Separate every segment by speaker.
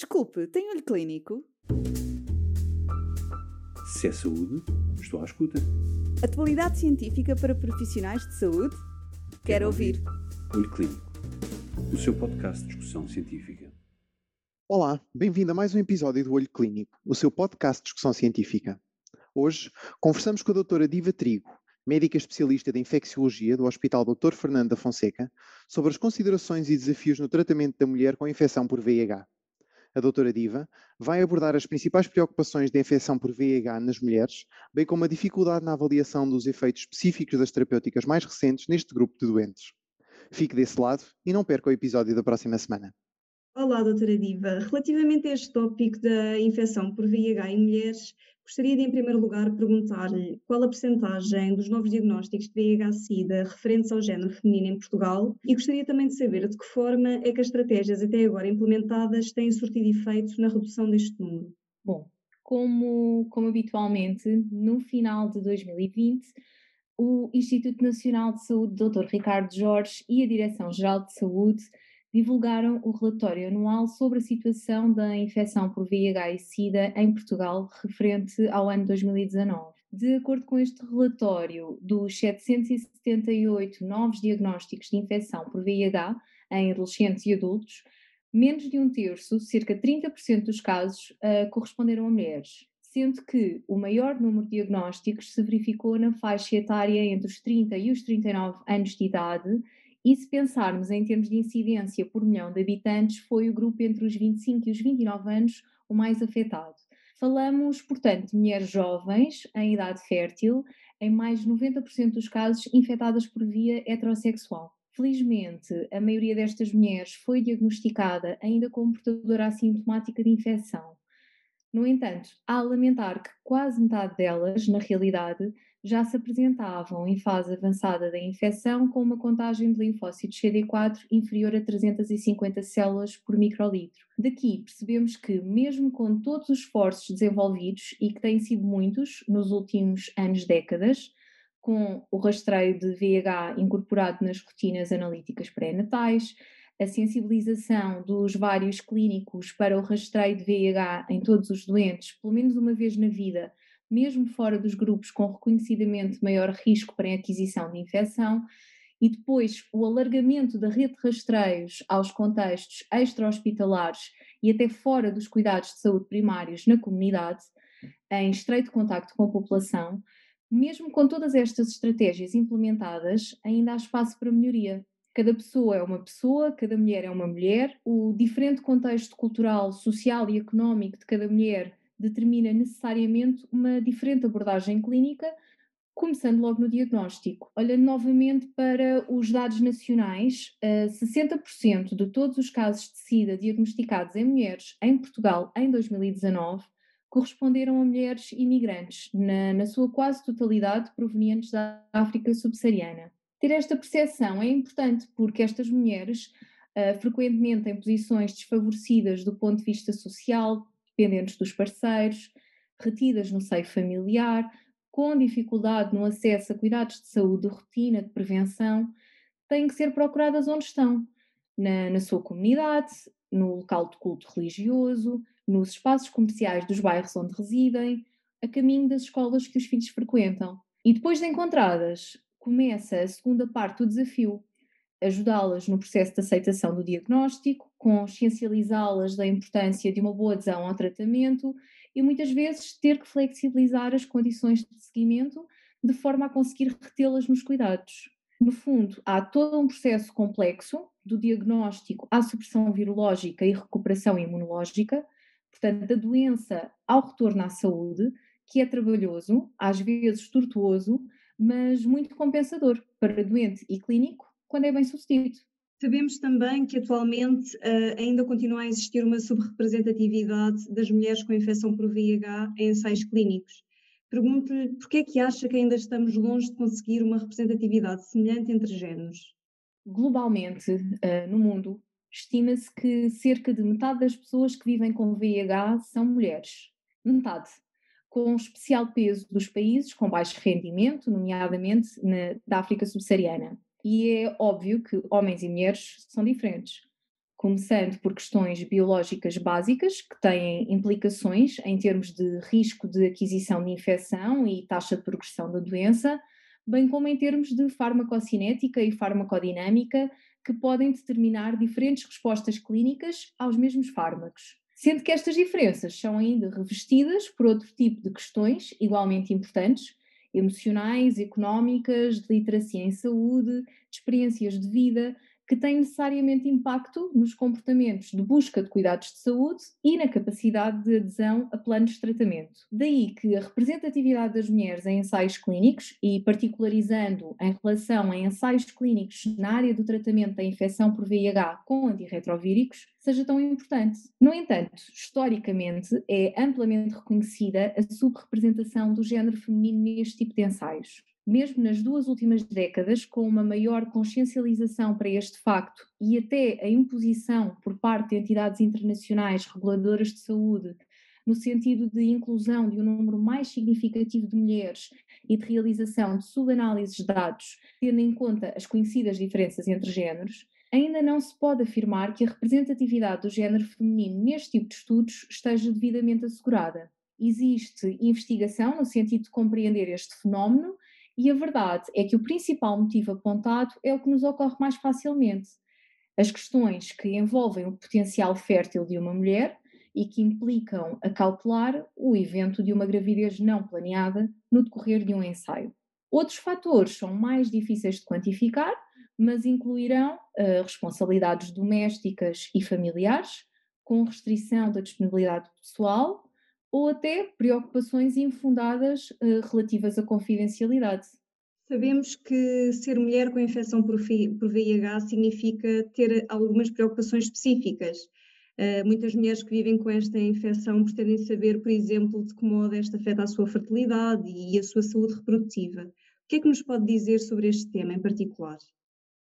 Speaker 1: Desculpe, tem olho clínico?
Speaker 2: Se é saúde, estou à escuta.
Speaker 1: Atualidade científica para profissionais de saúde? Quero ouvir.
Speaker 2: Olho Clínico, o seu podcast de discussão científica.
Speaker 3: Olá, bem-vindo a mais um episódio do Olho Clínico, o seu podcast de discussão científica. Hoje conversamos com a doutora Diva Trigo, médica especialista de infecciologia do Hospital Dr. Fernando da Fonseca, sobre as considerações e desafios no tratamento da mulher com infecção por VIH. A doutora Diva vai abordar as principais preocupações da infecção por VIH nas mulheres, bem como a dificuldade na avaliação dos efeitos específicos das terapêuticas mais recentes neste grupo de doentes. Fique desse lado e não perca o episódio da próxima semana.
Speaker 4: Olá, doutora Diva. Relativamente a este tópico da infecção por VIH em mulheres, gostaria de, em primeiro lugar, perguntar-lhe qual a percentagem dos novos diagnósticos de VIH-Sida referentes ao género feminino em Portugal e gostaria também de saber de que forma é que as estratégias até agora implementadas têm surtido efeito na redução deste número.
Speaker 5: Bom, como, como habitualmente, no final de 2020, o Instituto Nacional de Saúde, Dr. Ricardo Jorge e a Direção-Geral de Saúde divulgaram o relatório anual sobre a situação da infecção por VIH e SIDA em Portugal referente ao ano 2019. De acordo com este relatório, dos 778 novos diagnósticos de infecção por VIH em adolescentes e adultos, menos de um terço, cerca de 30% dos casos, uh, corresponderam a mulheres, sendo que o maior número de diagnósticos se verificou na faixa etária entre os 30 e os 39 anos de idade e se pensarmos em termos de incidência por milhão de habitantes, foi o grupo entre os 25 e os 29 anos o mais afetado. Falamos, portanto, de mulheres jovens, em idade fértil, em mais de 90% dos casos infectadas por via heterossexual. Felizmente, a maioria destas mulheres foi diagnosticada ainda como portadora assintomática de infecção. No entanto, há a lamentar que quase metade delas, na realidade, já se apresentavam em fase avançada da infecção com uma contagem de linfócitos CD4 inferior a 350 células por microlitro. Daqui percebemos que, mesmo com todos os esforços desenvolvidos, e que têm sido muitos nos últimos anos, décadas, com o rastreio de VIH incorporado nas rotinas analíticas pré-natais, a sensibilização dos vários clínicos para o rastreio de VIH em todos os doentes, pelo menos uma vez na vida, mesmo fora dos grupos com reconhecidamente maior risco para a aquisição de infecção, e depois o alargamento da rede de rastreios aos contextos extra-hospitalares e até fora dos cuidados de saúde primários na comunidade, em estreito contacto com a população, mesmo com todas estas estratégias implementadas, ainda há espaço para melhoria. Cada pessoa é uma pessoa, cada mulher é uma mulher, o diferente contexto cultural, social e económico de cada mulher determina necessariamente uma diferente abordagem clínica, começando logo no diagnóstico. Olhando novamente para os dados nacionais, 60% de todos os casos de SIDA diagnosticados em mulheres em Portugal em 2019 corresponderam a mulheres imigrantes, na, na sua quase totalidade provenientes da África subsaariana. Ter esta percepção é importante porque estas mulheres, uh, frequentemente em posições desfavorecidas do ponto de vista social, dependentes dos parceiros, retidas no seio familiar, com dificuldade no acesso a cuidados de saúde de rotina, de prevenção, têm que ser procuradas onde estão, na, na sua comunidade, no local de culto religioso, nos espaços comerciais dos bairros onde residem, a caminho das escolas que os filhos frequentam. E depois de encontradas, começa a segunda parte do desafio, ajudá-las no processo de aceitação do diagnóstico, consciencializá-las da importância de uma boa adesão ao tratamento e muitas vezes ter que flexibilizar as condições de seguimento de forma a conseguir retê-las nos cuidados. No fundo, há todo um processo complexo do diagnóstico à supressão virológica e recuperação imunológica, portanto, da doença ao retorno à saúde, que é trabalhoso, às vezes tortuoso, mas muito compensador para doente e clínico quando é bem sucedido.
Speaker 4: Sabemos também que atualmente uh, ainda continua a existir uma subrepresentatividade das mulheres com infecção por VIH em ensaios clínicos. Pergunto-lhe por que é que acha que ainda estamos longe de conseguir uma representatividade semelhante entre géneros?
Speaker 5: Globalmente, uh, no mundo, estima-se que cerca de metade das pessoas que vivem com VIH são mulheres. Metade. Com especial peso dos países com baixo rendimento, nomeadamente na, da África subsaariana. E é óbvio que homens e mulheres são diferentes, começando por questões biológicas básicas, que têm implicações em termos de risco de aquisição de infecção e taxa de progressão da doença, bem como em termos de farmacocinética e farmacodinâmica, que podem determinar diferentes respostas clínicas aos mesmos fármacos. Sendo que estas diferenças são ainda revestidas por outro tipo de questões igualmente importantes, emocionais, económicas, de literacia em saúde, de experiências de vida, que têm necessariamente impacto nos comportamentos de busca de cuidados de saúde e na capacidade de adesão a planos de tratamento. Daí que a representatividade das mulheres em ensaios clínicos, e particularizando em relação a ensaios clínicos na área do tratamento da infecção por VIH com antirretrovíricos, seja tão importante. No entanto, historicamente, é amplamente reconhecida a subrepresentação do género feminino neste tipo de ensaios mesmo nas duas últimas décadas, com uma maior consciencialização para este facto e até a imposição por parte de entidades internacionais reguladoras de saúde, no sentido de inclusão de um número mais significativo de mulheres e de realização de subanálises de dados, tendo em conta as conhecidas diferenças entre géneros, ainda não se pode afirmar que a representatividade do género feminino neste tipo de estudos esteja devidamente assegurada. Existe investigação no sentido de compreender este fenómeno e a verdade é que o principal motivo apontado é o que nos ocorre mais facilmente. As questões que envolvem o potencial fértil de uma mulher e que implicam a calcular o evento de uma gravidez não planeada no decorrer de um ensaio. Outros fatores são mais difíceis de quantificar, mas incluirão uh, responsabilidades domésticas e familiares, com restrição da disponibilidade pessoal, ou até preocupações infundadas uh, relativas à confidencialidade.
Speaker 4: Sabemos que ser mulher com infecção por, VIH significa ter algumas preocupações específicas. Uh, muitas mulheres que vivem com esta infecção pretendem saber, por exemplo, de que modo esta afeta a sua fertilidade e a sua saúde reprodutiva. O que é que nos pode dizer sobre este tema em particular?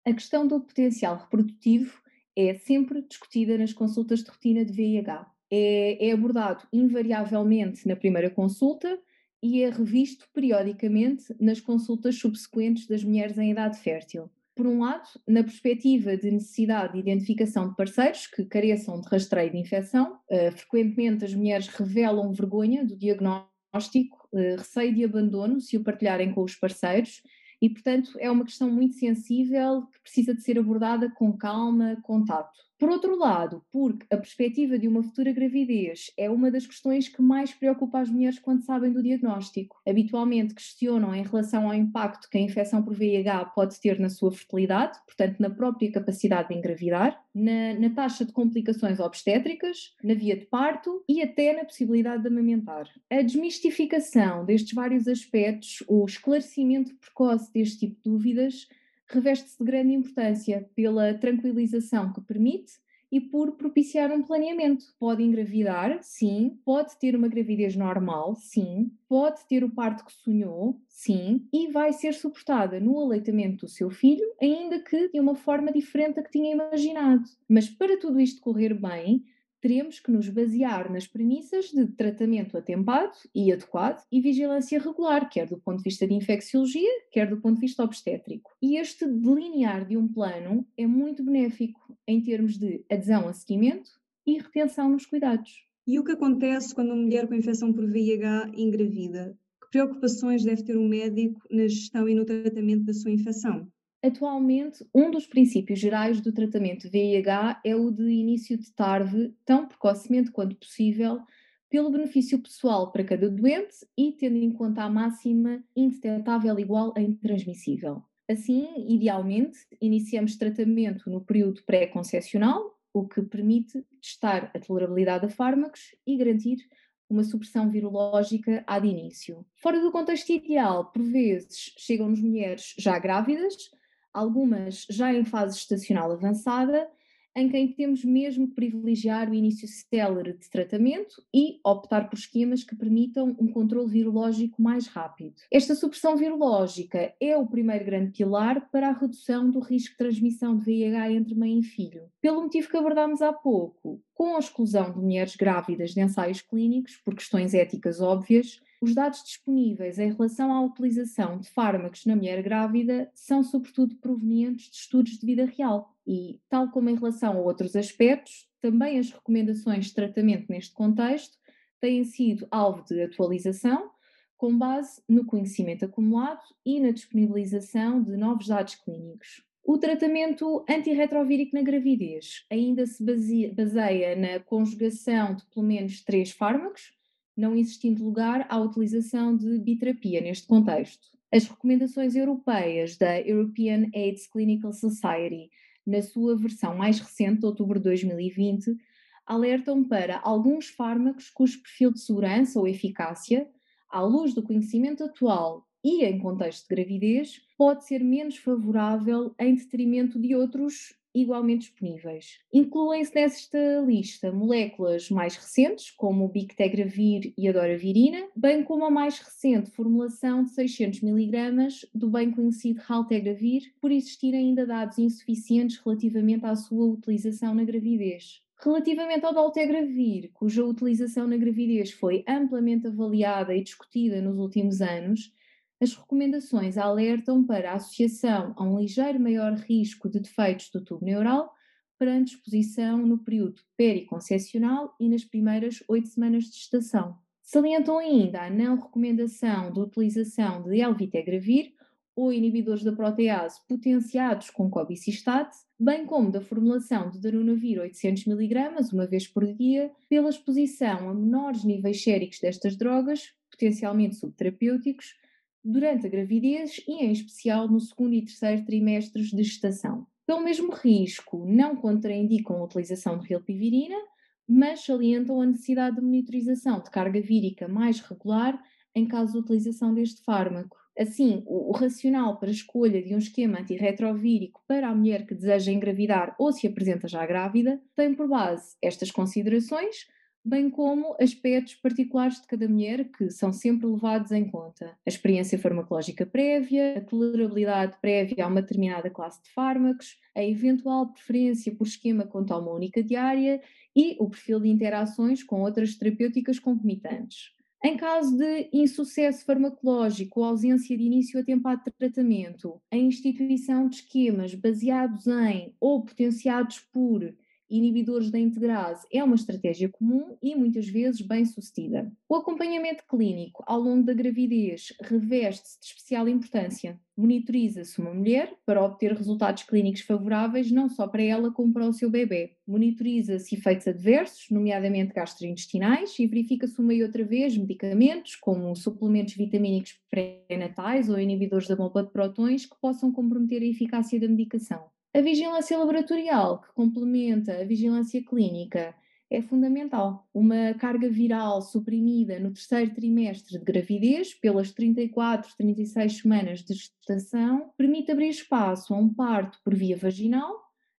Speaker 5: A questão do potencial reprodutivo é sempre discutida nas consultas de rotina de VIH é, é abordado invariavelmente na primeira consulta e é revisto periodicamente nas consultas subsequentes das mulheres em idade fértil. Por um lado, na perspectiva de necessidade de identificação de parceiros que careçam de rastreio de infecção, uh, frequentemente as mulheres revelam vergonha do diagnóstico, uh, receio de abandono se o partilharem com os parceiros e, portanto, é uma questão muito sensível que precisa de ser abordada com calma, contato. Por outro lado, porque a perspectiva de uma futura gravidez é uma das questões que mais preocupa as mulheres quando sabem do diagnóstico. Habitualmente questionam em relação ao impacto que a infecção por VIH pode ter na sua fertilidade, portanto, na própria capacidade de engravidar, na, na taxa de complicações obstétricas, na via de parto e até na possibilidade de amamentar. A desmistificação destes vários aspectos, o esclarecimento precoce deste tipo de dúvidas, reveste-se de grande importância pela tranquilização que permite e por propiciar um planeamento. Pode engravidar, sim, pode ter uma gravidez normal, sim, pode ter o parto que sonhou, sim, e vai ser suportada no aleitamento do seu filho, ainda que de uma forma diferente da que tinha imaginado. Mas para tudo isto correr bem, teremos que nos basear nas premissas de tratamento atempado e adequado e vigilância regular, quer do ponto de vista de infecciologia, quer do ponto de vista obstétrico. E este delinear de um plano é muito benéfico em termos de adesão a seguimento e retenção nos cuidados.
Speaker 4: E o que acontece quando uma mulher com infecção por VIH engravida? Que preocupações deve ter um médico na gestão e no tratamento da sua infecção?
Speaker 5: Atualmente, um dos princípios gerais do tratamento VIH é o de início de TARV tão precocemente quanto possível, pelo benefício pessoal para cada doente e tendo em conta a máxima indetetável igual a intransmissível. Assim, idealmente, iniciamos tratamento no período pré-concepcional, o que permite testar a tolerabilidade a fármacos e garantir uma supressão virológica há de início. Fora do contexto ideal, por vezes chegam-nos mulheres já grávidas, algumas já em fase estacional avançada, em quem temos mesmo que privilegiar o início célere de tratamento e optar por esquemas que permitam um controle virológico mais rápido. Esta supressão virológica é o primeiro grande pilar para a redução do risco de transmissão de VIH entre mãe e filho. Pelo motivo que abordámos há pouco, com a exclusão de mulheres grávidas de ensaios clínicos, por questões éticas óbvias, os dados disponíveis em relação à utilização de fármacos na mulher grávida são, sobretudo, provenientes de estudos de vida real e, tal como em relação a outros aspectos, também as recomendações de tratamento neste contexto têm sido alvo de atualização com base no conhecimento acumulado e na disponibilização de novos dados clínicos. O tratamento antirretrovírico na gravidez ainda se baseia na conjugação de pelo menos três fármacos, não existindo lugar à utilização de biterapia neste contexto. As recomendações europeias da European AIDS Clinical Society, na sua versão mais recente, de outubro de 2020, alertam para alguns fármacos cujo perfil de segurança ou eficácia, à luz do conhecimento atual e em contexto de gravidez, pode ser menos favorável em detrimento de outros igualmente disponíveis. Incluem-se nesta lista moléculas mais recentes, como o Bictegravir e a Doravirina, bem como a mais recente formulação de 600 mg do bem conhecido Raltegravir, por existirem ainda dados insuficientes relativamente à sua utilização na gravidez. Relativamente ao Daltegravir, cuja utilização na gravidez foi amplamente avaliada e discutida nos últimos anos, as recomendações alertam para a associação a um ligeiro maior risco de defeitos do tubo neural perante exposição no período periconcepcional e nas primeiras oito semanas de gestação. Salientam ainda a não recomendação de utilização de elvitegravir ou inibidores da protease potenciados com cobicistate, bem como da formulação de darunavir 800 mg uma vez por dia, pela exposição a menores níveis séricos destas drogas, potencialmente subterapêuticos, durante a gravidez e, em especial, no segundo e terceiro trimestres de gestação. Pelo mesmo risco, não contraindicam a utilização de rilpivirina, mas salientam a necessidade de monitorização de carga vírica mais regular em caso de utilização deste fármaco. Assim, o, racional para a escolha de um esquema antirretrovírico para a mulher que deseja engravidar ou se apresenta já grávida tem por base estas considerações, bem como aspectos particulares de cada mulher que são sempre levados em conta. A experiência farmacológica prévia, a tolerabilidade prévia a uma determinada classe de fármacos, a eventual preferência por esquema com toma única diária e o perfil de interações com outras terapêuticas concomitantes. Em caso de insucesso farmacológico ou ausência de início atempado de tratamento, a instituição de esquemas baseados em ou potenciados por inibidores da integrase é uma estratégia comum e muitas vezes bem sucedida. O acompanhamento clínico ao longo da gravidez reveste-se de especial importância. Monitoriza-se uma mulher para obter resultados clínicos favoráveis não só para ela como para o seu bebê. Monitoriza-se efeitos adversos, nomeadamente gastrointestinais, e verifica-se uma e outra vez medicamentos, como suplementos vitamínicos pré-natais ou inibidores da bomba de prótons, que possam comprometer a eficácia da medicação. A vigilância laboratorial, que complementa a vigilância clínica, é fundamental. Uma carga viral suprimida no terceiro trimestre de gravidez, pelas 34, 36 semanas de gestação, permite abrir espaço a um parto por via vaginal,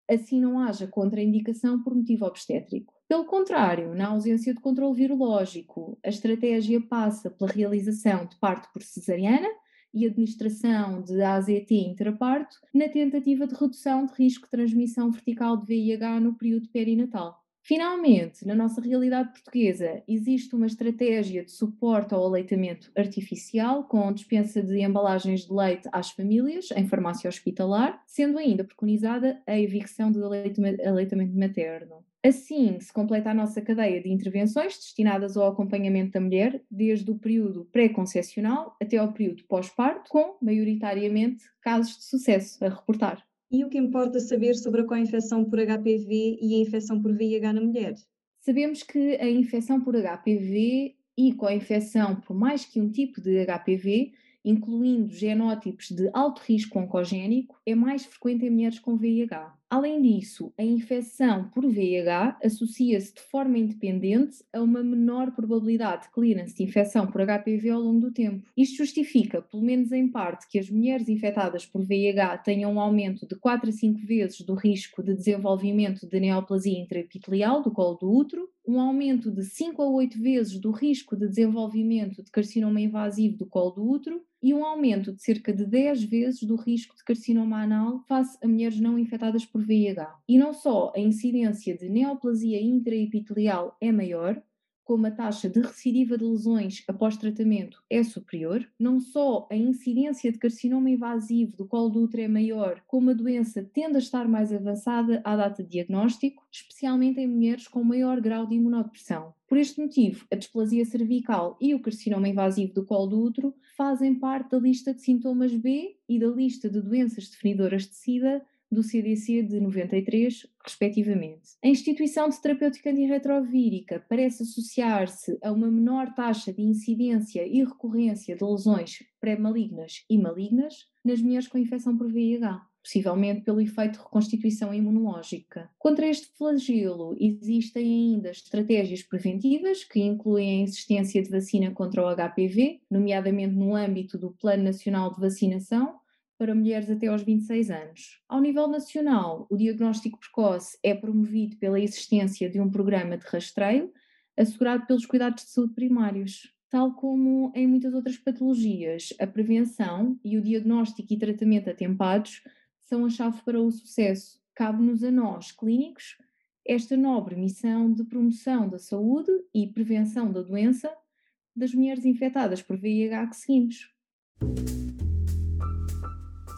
Speaker 5: assim não haja contraindicação por motivo obstétrico. Pelo contrário, na ausência de controle virológico, a estratégia passa pela realização de parto por cesariana, e administração de AZT intraparto na tentativa de redução de risco de transmissão vertical de VIH no período perinatal. Finalmente, na nossa realidade portuguesa, existe uma estratégia de suporte ao aleitamento artificial, com dispensa de embalagens de leite às famílias em farmácia hospitalar, sendo ainda preconizada a evicção do aleitamento materno. Assim, se completa a nossa cadeia de intervenções destinadas ao acompanhamento da mulher, desde o período pré-concepcional até ao período pós-parto, com, maioritariamente, casos de sucesso a reportar.
Speaker 4: E o que importa saber sobre a co-infecção por HPV e a infecção por VIH na mulher?
Speaker 5: Sabemos que a infecção por HPV e co-infecção por mais que um tipo de HPV incluindo genótipos de alto risco oncogénico, é mais frequente em mulheres com VIH. Além disso, a infecção por VIH associa-se de forma independente a uma menor probabilidade de clearance de infecção por HPV ao longo do tempo. Isto justifica, pelo menos em parte, que as mulheres infectadas por VIH tenham um aumento de 4 a 5 vezes do risco de desenvolvimento de neoplasia intraepitelial do colo do útero, um aumento de 5 a 8 vezes do risco de desenvolvimento de carcinoma invasivo do colo do útero e um aumento de cerca de 10 vezes do risco de carcinoma anal face a mulheres não infectadas por VIH. E não só a incidência de neoplasia intraepitelial é maior, como a taxa de recidiva de lesões após tratamento é superior, não só a incidência de carcinoma invasivo do colo do útero é maior, como a doença tende a estar mais avançada à data de diagnóstico, especialmente em mulheres com maior grau de imunodepressão. Por este motivo, a displasia cervical e o carcinoma invasivo do colo do útero fazem parte da lista de sintomas B e da lista de doenças definidoras de SIDA do CDC de 93, respectivamente. A instituição de terapêutica antirretrovírica parece associar-se a uma menor taxa de incidência e recorrência de lesões pré-malignas e malignas nas mulheres com infecção por VIH possivelmente pelo efeito de reconstituição imunológica. Contra este flagelo, existem ainda estratégias preventivas que incluem a existência de vacina contra o HPV, nomeadamente no âmbito do Plano Nacional de Vacinação, para mulheres até aos 26 anos. Ao nível nacional, o diagnóstico precoce é promovido pela existência de um programa de rastreio assegurado pelos cuidados de saúde primários. Tal como em muitas outras patologias, a prevenção e o diagnóstico e tratamento atempados são a chave para o sucesso. Cabe-nos a nós, clínicos, esta nobre missão de promoção da saúde e prevenção da doença das mulheres infectadas por VIH que seguimos.